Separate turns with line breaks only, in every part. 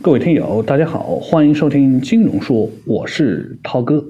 各位听友，大家好，欢迎收听金融说，我是涛哥。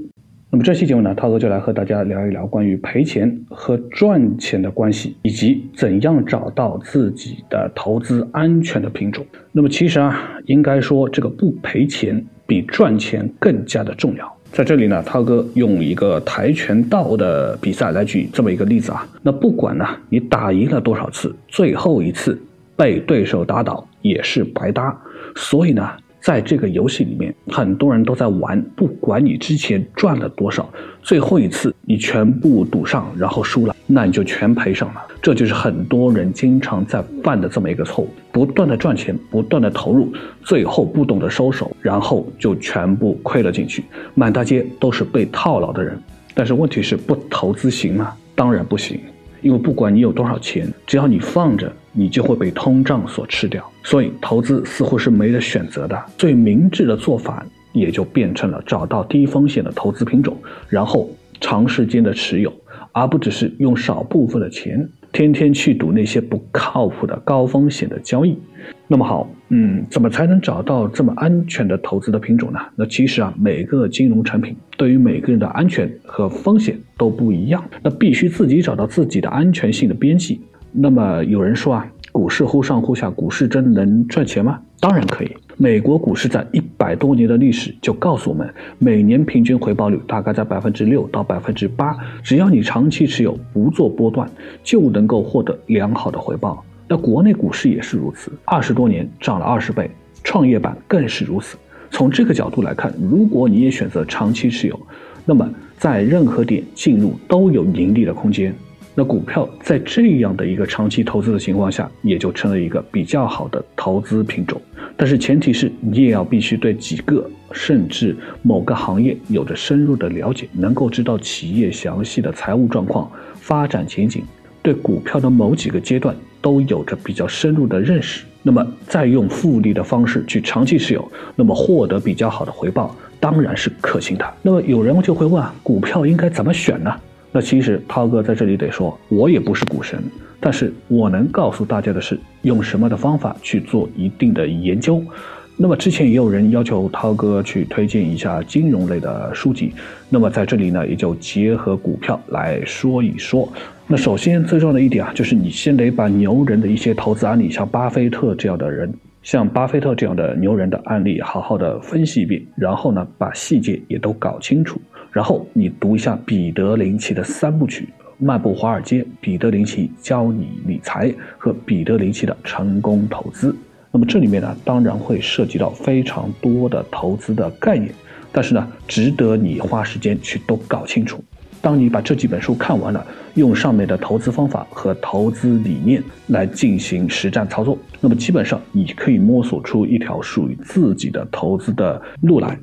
那么这期节目呢，涛哥就来和大家聊一聊关于赔钱和赚钱的关系，以及怎样找到自己的投资安全的品种。那么其实啊，应该说这个不赔钱比赚钱更加的重要。在这里呢，涛哥用一个跆拳道的比赛来举这么一个例子啊。那不管呢你打赢了多少次，最后一次被对手打倒也是白搭。所以呢，在这个游戏里面，很多人都在玩，不管你之前赚了多少，最后一次你全部赌上，然后输了，那你就全赔上了。这就是很多人经常在犯的这么一个错误：不断的赚钱，不断的投入，最后不懂得收手，然后就全部亏了进去，满大街都是被套牢的人。但是问题是，不投资行吗？当然不行。因为不管你有多少钱，只要你放着，你就会被通胀所吃掉。所以投资似乎是没得选择的。最明智的做法也就变成了找到低风险的投资品种，然后长时间的持有，而不只是用少部分的钱天天去赌那些不靠谱的高风险的交易。那么好，嗯，怎么才能找到这么安全的投资的品种呢？那其实啊，每个金融产品对于每个人的安全和风险都不一样，那必须自己找到自己的安全性的边际。那么有人说啊，股市忽上忽下，股市真能赚钱吗？当然可以。美国股市在一百多年的历史就告诉我们，每年平均回报率大概在百分之六到百分之八，只要你长期持有，不做波段，就能够获得良好的回报。那国内股市也是如此，二十多年涨了二十倍，创业板更是如此。从这个角度来看，如果你也选择长期持有，那么在任何点进入都有盈利的空间。那股票在这样的一个长期投资的情况下，也就成了一个比较好的投资品种。但是前提是你也要必须对几个甚至某个行业有着深入的了解，能够知道企业详细的财务状况、发展前景，对股票的某几个阶段。都有着比较深入的认识，那么再用复利的方式去长期持有，那么获得比较好的回报，当然是可行的。那么有人就会问啊，股票应该怎么选呢？那其实涛哥在这里得说，我也不是股神，但是我能告诉大家的是，用什么的方法去做一定的研究。那么之前也有人要求涛哥去推荐一下金融类的书籍，那么在这里呢，也就结合股票来说一说。那首先最重要的一点啊，就是你先得把牛人的一些投资案例，像巴菲特这样的人，像巴菲特这样的牛人的案例，好好的分析一遍，然后呢，把细节也都搞清楚，然后你读一下彼得林奇的三部曲：漫步华尔街、彼得林奇教你理财和彼得林奇的成功投资。那么这里面呢，当然会涉及到非常多的投资的概念，但是呢，值得你花时间去都搞清楚。当你把这几本书看完了，用上面的投资方法和投资理念来进行实战操作，那么基本上你可以摸索出一条属于自己的投资的路来。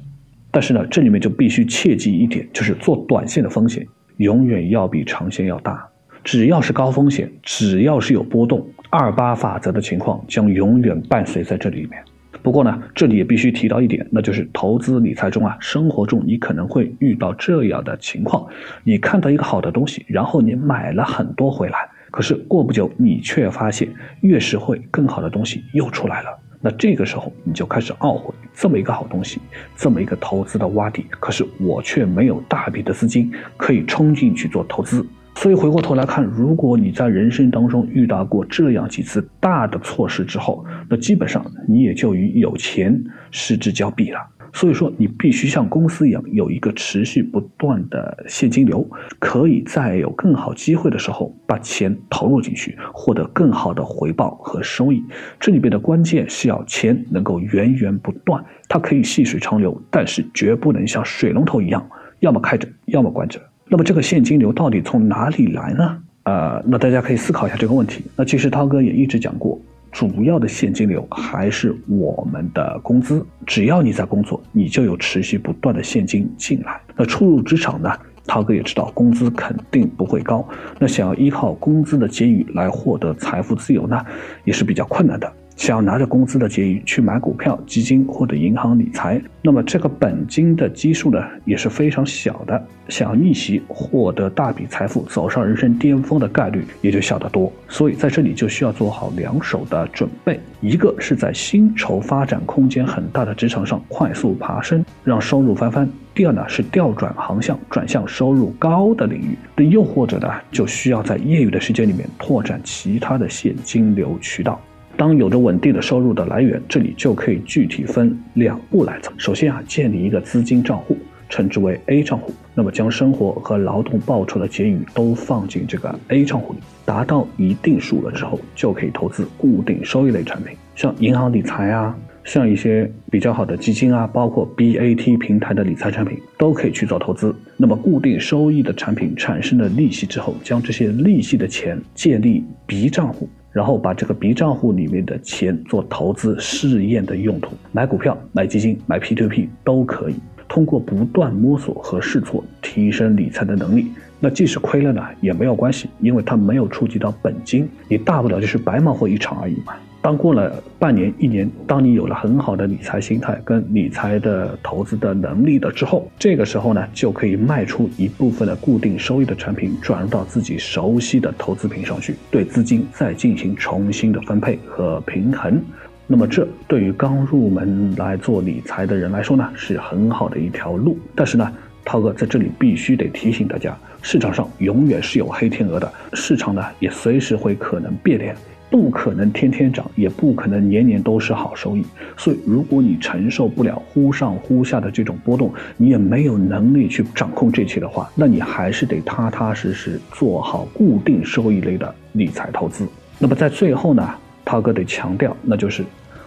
但是呢，这里面就必须切记一点，就是做短线的风险永远要比长线要大。只要是高风险，只要是有波动。二八法则的情况将永远伴随在这里面。不过呢，这里也必须提到一点，那就是投资理财中啊，生活中你可能会遇到这样的情况：你看到一个好的东西，然后你买了很多回来，可是过不久你却发现越是会更好的东西又出来了。那这个时候你就开始懊悔，这么一个好东西，这么一个投资的洼地，可是我却没有大笔的资金可以冲进去做投资。所以回过头来看，如果你在人生当中遇到过这样几次大的错失之后，那基本上你也就与有钱失之交臂了。所以说，你必须像公司一样有一个持续不断的现金流，可以在有更好机会的时候把钱投入进去，获得更好的回报和收益。这里边的关键是要钱能够源源不断，它可以细水长流，但是绝不能像水龙头一样，要么开着，要么关着。那么这个现金流到底从哪里来呢？呃，那大家可以思考一下这个问题。那其实涛哥也一直讲过，主要的现金流还是我们的工资。只要你在工作，你就有持续不断的现金进来。那初入职场呢，涛哥也知道工资肯定不会高。那想要依靠工资的结余来获得财富自由呢，也是比较困难的。想要拿着工资的结余去买股票、基金或者银行理财，那么这个本金的基数呢也是非常小的，想要逆袭获得大笔财富、走上人生巅峰的概率也就小得多。所以在这里就需要做好两手的准备：一个是在薪酬发展空间很大的职场上快速爬升，让收入翻番；第二呢是调转航向，转向收入高的领域。那又或者呢，就需要在业余的时间里面拓展其他的现金流渠道。当有着稳定的收入的来源，这里就可以具体分两步来走。首先啊，建立一个资金账户，称之为 A 账户。那么将生活和劳动报酬的结余都放进这个 A 账户里，达到一定数额之后，就可以投资固定收益类产品，像银行理财啊，像一些比较好的基金啊，包括 BAT 平台的理财产品，都可以去做投资。那么固定收益的产品产生了利息之后，将这些利息的钱建立 B 账户。然后把这个 B 账户里面的钱做投资试验的用途，买股票、买基金、买 P2P 都可以。通过不断摸索和试错，提升理财的能力。那即使亏了呢，也没有关系，因为它没有触及到本金，你大不了就是白忙活一场而已嘛。当过了半年、一年，当你有了很好的理财心态跟理财的投资的能力了之后，这个时候呢，就可以卖出一部分的固定收益的产品，转入到自己熟悉的投资品上去，对资金再进行重新的分配和平衡。那么，这对于刚入门来做理财的人来说呢，是很好的一条路。但是呢，涛哥在这里必须得提醒大家，市场上永远是有黑天鹅的，市场呢也随时会可能变脸。不可能天天涨，也不可能年年都是好收益。所以，如果你承受不了忽上忽下的这种波动，你也没有能力去掌控这些的话，那你还是得踏踏实实做好固定收益类的理财投资。那么，在最后呢，涛哥得强调，那就是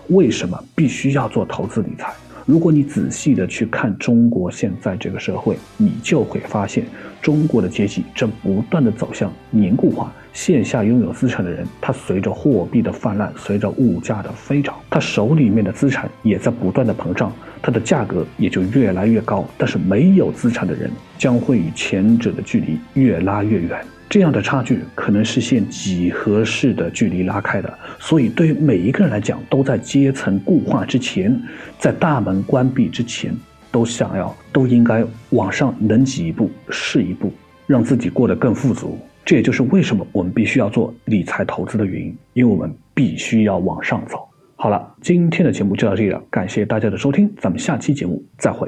为什么必须要做投资理财。如果你仔细的去看中国现在这个社会，你就会发现，中国的阶级正不断的走向凝固化。线下拥有资产的人，他随着货币的泛滥，随着物价的飞涨，他手里面的资产也在不断的膨胀，它的价格也就越来越高。但是没有资产的人，将会与前者的距离越拉越远。这样的差距可能是现几何式的距离拉开的，所以对于每一个人来讲，都在阶层固化之前，在大门关闭之前，都想要都应该往上能挤一步是一步，让自己过得更富足。这也就是为什么我们必须要做理财投资的原因，因为我们必须要往上走。好了，今天的节目就到这里了，感谢大家的收听，咱们下期节目再会。